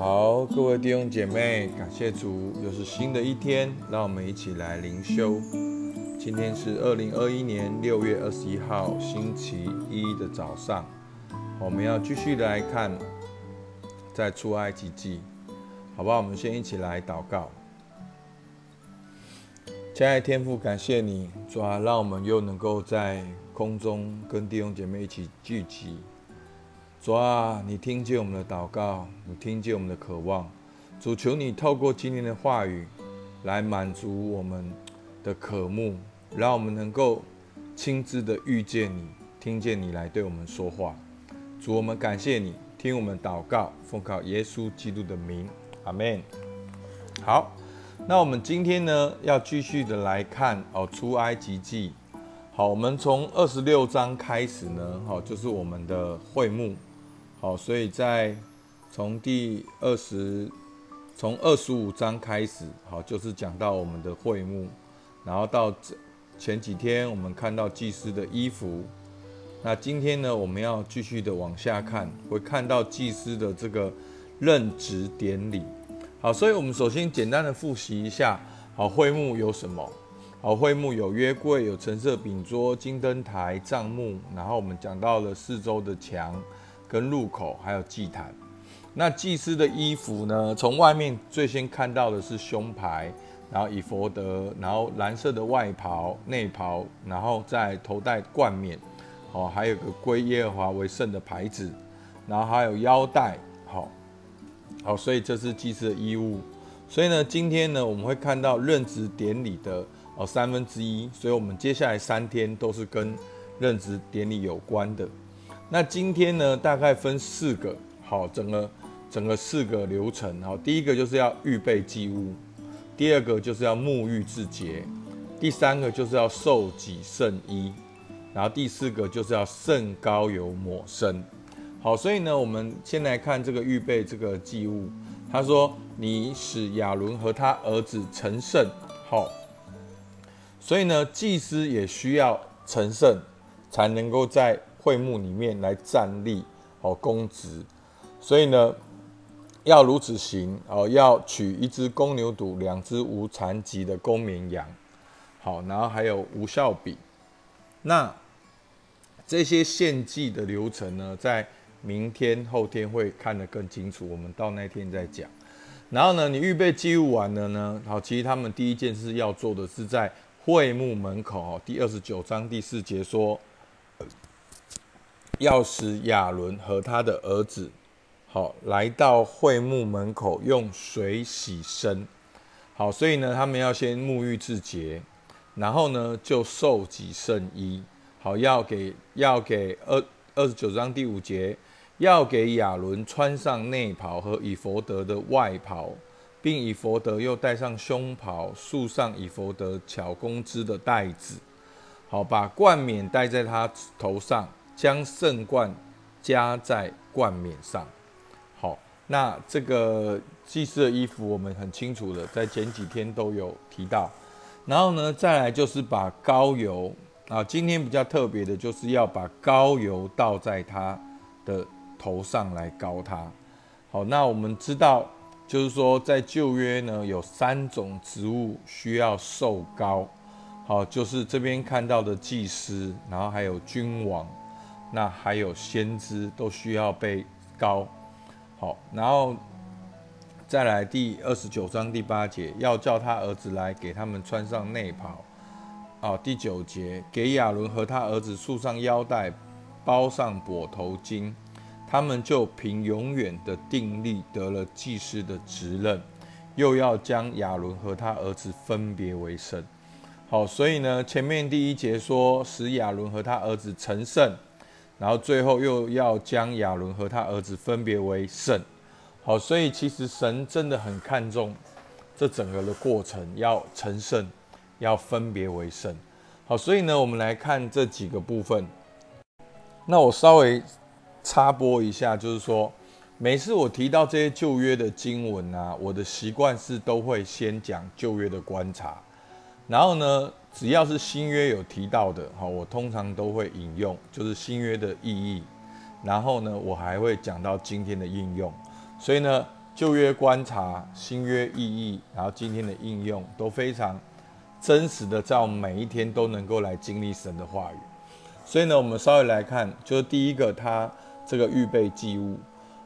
好，各位弟兄姐妹，感谢主，又是新的一天，让我们一起来灵修。今天是二零二一年六月二十一号，星期一的早上，我们要继续来看在出埃及记，好不好？我们先一起来祷告。亲爱的天父，感谢你，主啊，让我们又能够在空中跟弟兄姐妹一起聚集。主啊，你听见我们的祷告，你听见我们的渴望。主求你透过今天的话语，来满足我们的渴慕，让我们能够亲自的遇见你，听见你来对我们说话。主，我们感谢你，听我们祷告，奉靠耶稣基督的名，阿门。好，那我们今天呢，要继续的来看哦，出埃及记。好，我们从二十六章开始呢，好，就是我们的会幕。好，所以在从第二十，从二十五章开始，好，就是讲到我们的会幕，然后到前几天我们看到祭司的衣服，那今天呢，我们要继续的往下看，会看到祭司的这个任职典礼。好，所以我们首先简单的复习一下，好，会幕有什么？好，会幕有约柜，有橙色饼桌、金灯台、帐幕，然后我们讲到了四周的墙。跟入口还有祭坛，那祭司的衣服呢？从外面最先看到的是胸牌，然后以佛德，然后蓝色的外袍、内袍，然后再头戴冠冕，哦，还有个归耶和华为圣的牌子，然后还有腰带，好，好，所以这是祭司的衣物。所以呢，今天呢，我们会看到任职典礼的哦三分之一，所以我们接下来三天都是跟任职典礼有关的。那今天呢，大概分四个，好，整个整个四个流程，好，第一个就是要预备祭物，第二个就是要沐浴自洁，第三个就是要受己圣衣，然后第四个就是要圣膏油抹身，好，所以呢，我们先来看这个预备这个祭物，他说你使亚伦和他儿子成圣，好，所以呢，祭司也需要成圣，才能够在会幕里面来站立哦，公职，所以呢，要如此行哦，要取一只公牛犊，两只无残疾的公绵羊，好，然后还有无效笔。那这些献祭的流程呢，在明天后天会看得更清楚，我们到那天再讲。然后呢，你预备祭物完了呢，好，其实他们第一件事要做的是在会幕门口，第二十九章第四节说。要使亚伦和他的儿子，好来到会幕门口用水洗身，好，所以呢，他们要先沐浴自洁，然后呢，就受己圣衣，好，要给要给二二十九章第五节，要给亚伦穿上内袍和以佛德的外袍，并以佛德又戴上胸袍，束上以佛德巧工织的带子，好，把冠冕戴在他头上。将圣冠加在冠冕上，好，那这个祭祀的衣服我们很清楚的，在前几天都有提到。然后呢，再来就是把膏油啊，今天比较特别的就是要把膏油倒在他的头上来膏他。好，那我们知道，就是说在旧约呢，有三种植物需要受膏，好，就是这边看到的祭司，然后还有君王。那还有先知都需要被高好，然后再来第二十九章第八节，要叫他儿子来给他们穿上内袍。哦，第九节，给亚伦和他儿子束上腰带，包上裹头巾，他们就凭永远的定力得了祭司的职任。又要将亚伦和他儿子分别为圣。好，所以呢，前面第一节说使亚伦和他儿子成圣。然后最后又要将亚伦和他儿子分别为圣，好，所以其实神真的很看重这整个的过程，要成圣，要分别为圣，好，所以呢，我们来看这几个部分。那我稍微插播一下，就是说，每次我提到这些旧约的经文啊，我的习惯是都会先讲旧约的观察，然后呢。只要是新约有提到的，哈，我通常都会引用，就是新约的意义。然后呢，我还会讲到今天的应用。所以呢，旧约观察、新约意义，然后今天的应用都非常真实的，在我们每一天都能够来经历神的话语。所以呢，我们稍微来看，就是第一个，他这个预备祭物。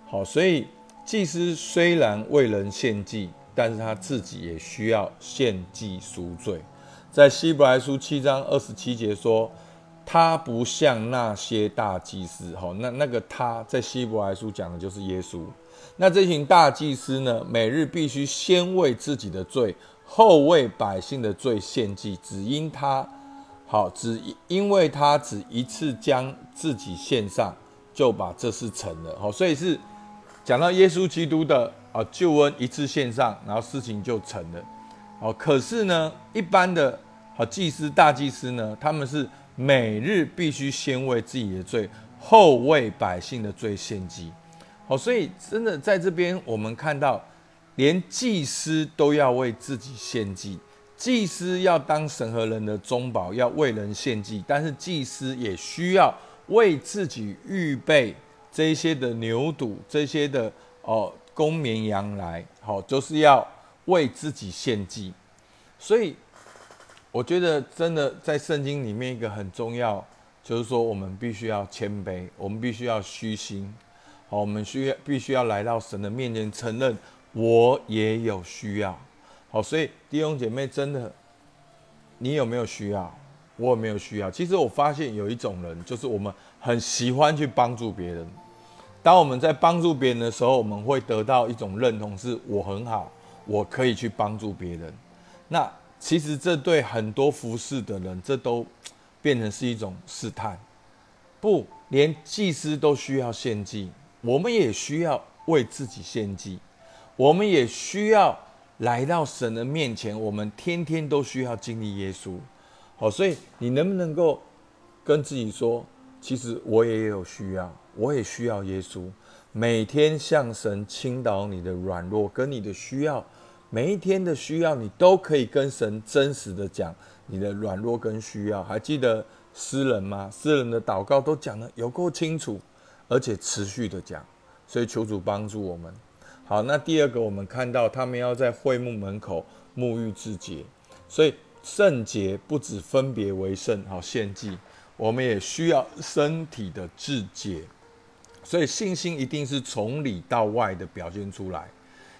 好，所以祭司虽然为人献祭，但是他自己也需要献祭赎罪。在希伯来书七章二十七节说。他不像那些大祭司，哈，那那个他在希伯来书讲的就是耶稣。那这群大祭司呢，每日必须先为自己的罪，后为百姓的罪献祭，只因他好，只因为他只一次将自己献上，就把这事成了。好，所以是讲到耶稣基督的啊救恩一次献上，然后事情就成了。好，可是呢，一般的好祭司、大祭司呢，他们是。每日必须先为自己的罪，后为百姓的罪献祭。好，所以真的在这边，我们看到，连祭司都要为自己献祭。祭司要当神和人的中保，要为人献祭，但是祭司也需要为自己预备这些的牛犊、这些的哦公绵羊来，好，就是要为自己献祭。所以。我觉得真的在圣经里面一个很重要，就是说我们必须要谦卑，我们必须要虚心，好，我们需要必须要来到神的面前，承认我也有需要，好，所以弟兄姐妹，真的，你有没有需要？我有没有需要？其实我发现有一种人，就是我们很喜欢去帮助别人。当我们在帮助别人的时候，我们会得到一种认同，是我很好，我可以去帮助别人。那。其实这对很多服侍的人，这都变成是一种试探。不，连祭司都需要献祭，我们也需要为自己献祭，我们也需要来到神的面前。我们天天都需要经历耶稣。好，所以你能不能够跟自己说，其实我也有需要，我也需要耶稣，每天向神倾倒你的软弱跟你的需要。每一天的需要，你都可以跟神真实的讲你的软弱跟需要。还记得诗人吗？诗人的祷告都讲的有够清楚，而且持续的讲。所以求主帮助我们。好，那第二个，我们看到他们要在会幕门口沐浴自洁，所以圣洁不止分别为圣，好献祭，我们也需要身体的自洁。所以信心一定是从里到外的表现出来。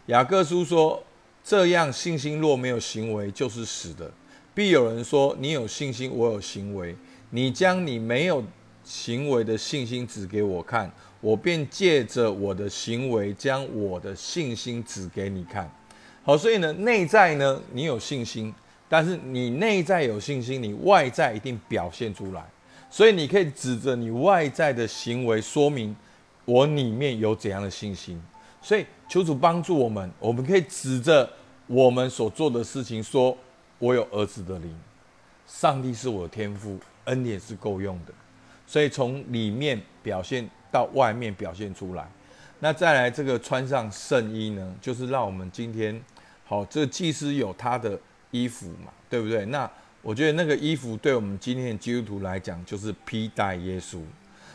雅各书说。这样信心若没有行为，就是死的。必有人说：“你有信心，我有行为。你将你没有行为的信心指给我看，我便借着我的行为将我的信心指给你看。”好，所以呢，内在呢，你有信心，但是你内在有信心，你外在一定表现出来。所以你可以指着你外在的行为，说明我里面有怎样的信心。所以求主帮助我们，我们可以指着我们所做的事情说：“我有儿子的灵，上帝是我的天赋，恩典是够用的。”所以从里面表现到外面表现出来。那再来这个穿上圣衣呢，就是让我们今天好，这个祭司有他的衣服嘛，对不对？那我觉得那个衣服对我们今天的基督徒来讲，就是披戴耶稣。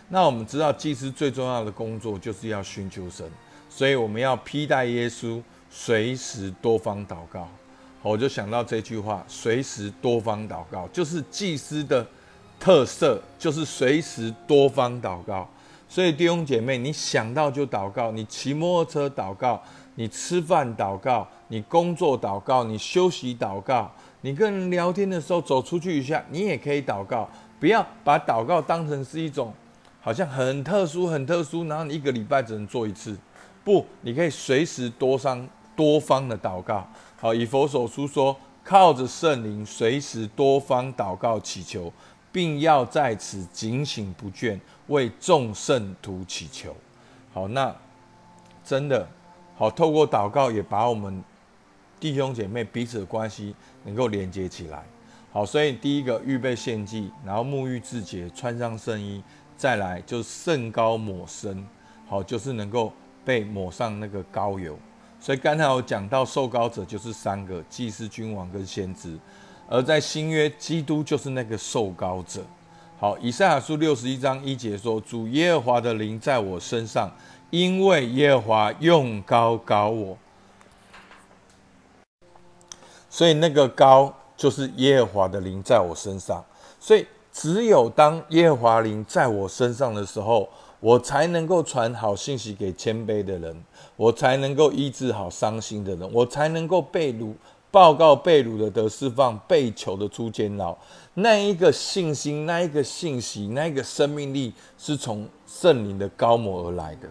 那我们知道祭司最重要的工作就是要寻求神。所以我们要披戴耶稣，随时多方祷告。我就想到这句话：随时多方祷告，就是祭司的特色，就是随时多方祷告。所以弟兄姐妹，你想到就祷告，你骑摩托车祷告，你吃饭祷告，你工作祷告，你休息祷告，你跟人聊天的时候走出去一下，你也可以祷告。不要把祷告当成是一种好像很特殊、很特殊，然后你一个礼拜只能做一次。不，你可以随时多方多方的祷告。好，以佛所书说，靠着圣灵，随时多方祷告祈求，并要在此警醒不倦，为众圣徒祈求。好，那真的好，透过祷告也把我们弟兄姐妹彼此的关系能够连接起来。好，所以第一个预备献祭，然后沐浴自洁，穿上圣衣，再来就是圣膏抹身。好，就是能够。被抹上那个膏油，所以刚才我讲到受膏者就是三个祭司、君王跟先知，而在新约，基督就是那个受膏者。好，以赛亚书六十一章一节说：“主耶和华的灵在我身上，因为耶和华用高高我。”所以那个高就是耶和华的灵在我身上。所以只有当耶和华灵在我身上的时候，我才能够传好信息给谦卑的人，我才能够医治好伤心的人，我才能够被掳。报告被掳的得释放，被囚的出监牢。那一个信心，那一个信息，那一个生命力，是从圣灵的高摩而来的。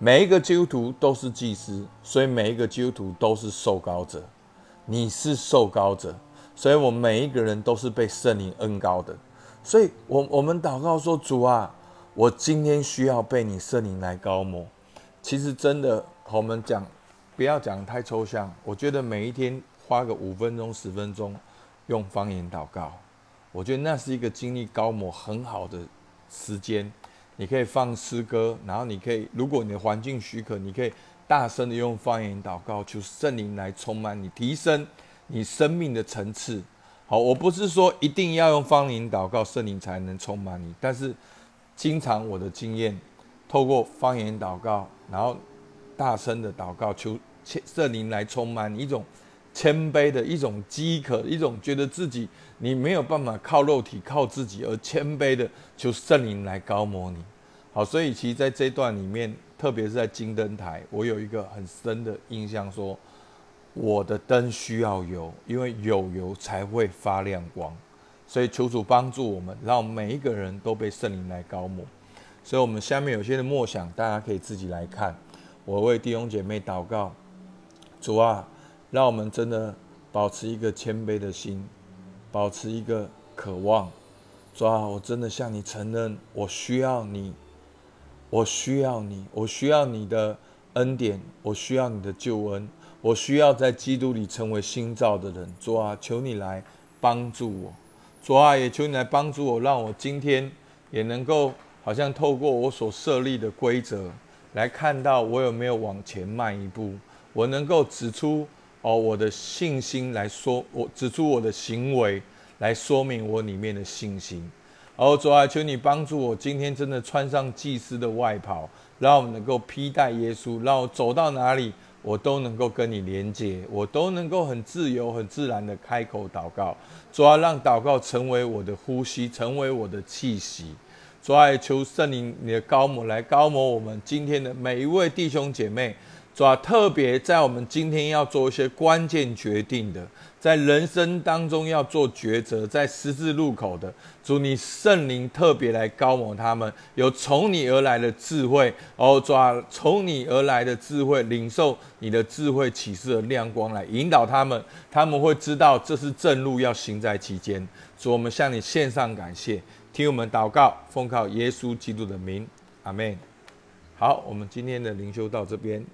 每一个基督徒都是祭司，所以每一个基督徒都是受膏者。你是受膏者，所以我们每一个人都是被圣灵恩高的。所以，我我们祷告说：主啊，我今天需要被你圣灵来高摩。其实真的，我们讲不要讲太抽象。我觉得每一天。花个五分钟、十分钟，用方言祷告，我觉得那是一个经历高模很好的时间。你可以放诗歌，然后你可以，如果你的环境许可，你可以大声的用方言祷告，求圣灵来充满你，提升你生命的层次。好，我不是说一定要用方言祷告，圣灵才能充满你，但是经常我的经验，透过方言祷告，然后大声的祷告，求圣灵来充满你一种。谦卑的一种饥渴，一种觉得自己你没有办法靠肉体靠自己，而谦卑的求圣灵来高摩你。好，所以其实在这段里面，特别是在金灯台，我有一个很深的印象，说我的灯需要油，因为有油才会发亮光。所以求主帮助我们，让每一个人都被圣灵来高抹。所以我们下面有些的默想，大家可以自己来看。我为弟兄姐妹祷告，主啊。让我们真的保持一个谦卑的心，保持一个渴望。主啊，我真的向你承认，我需要你，我需要你，我需要你的恩典，我需要你的救恩，我需要在基督里成为新造的人。主啊，求你来帮助我。主啊，也求你来帮助我，让我今天也能够好像透过我所设立的规则，来看到我有没有往前迈一步，我能够指出。哦，我的信心来说，我指出我的行为来说明我里面的信心。哦，主啊，求你帮助我，今天真的穿上祭司的外袍，让我们能够披戴耶稣，让我走到哪里，我都能够跟你连接，我都能够很自由、很自然的开口祷告。主要，让祷告成为我的呼吸，成为我的气息。主要，求圣灵你的高摩来高摩我们今天的每一位弟兄姐妹。主啊，特别在我们今天要做一些关键决定的，在人生当中要做抉择，在十字路口的，主你圣灵特别来高摩他们，有从你而来的智慧哦，主啊，从你而来的智慧，领受你的智慧启示的亮光来引导他们，他们会知道这是正路要行在其间。主，我们向你献上感谢，听我们祷告，奉靠耶稣基督的名，阿门。好，我们今天的灵修到这边。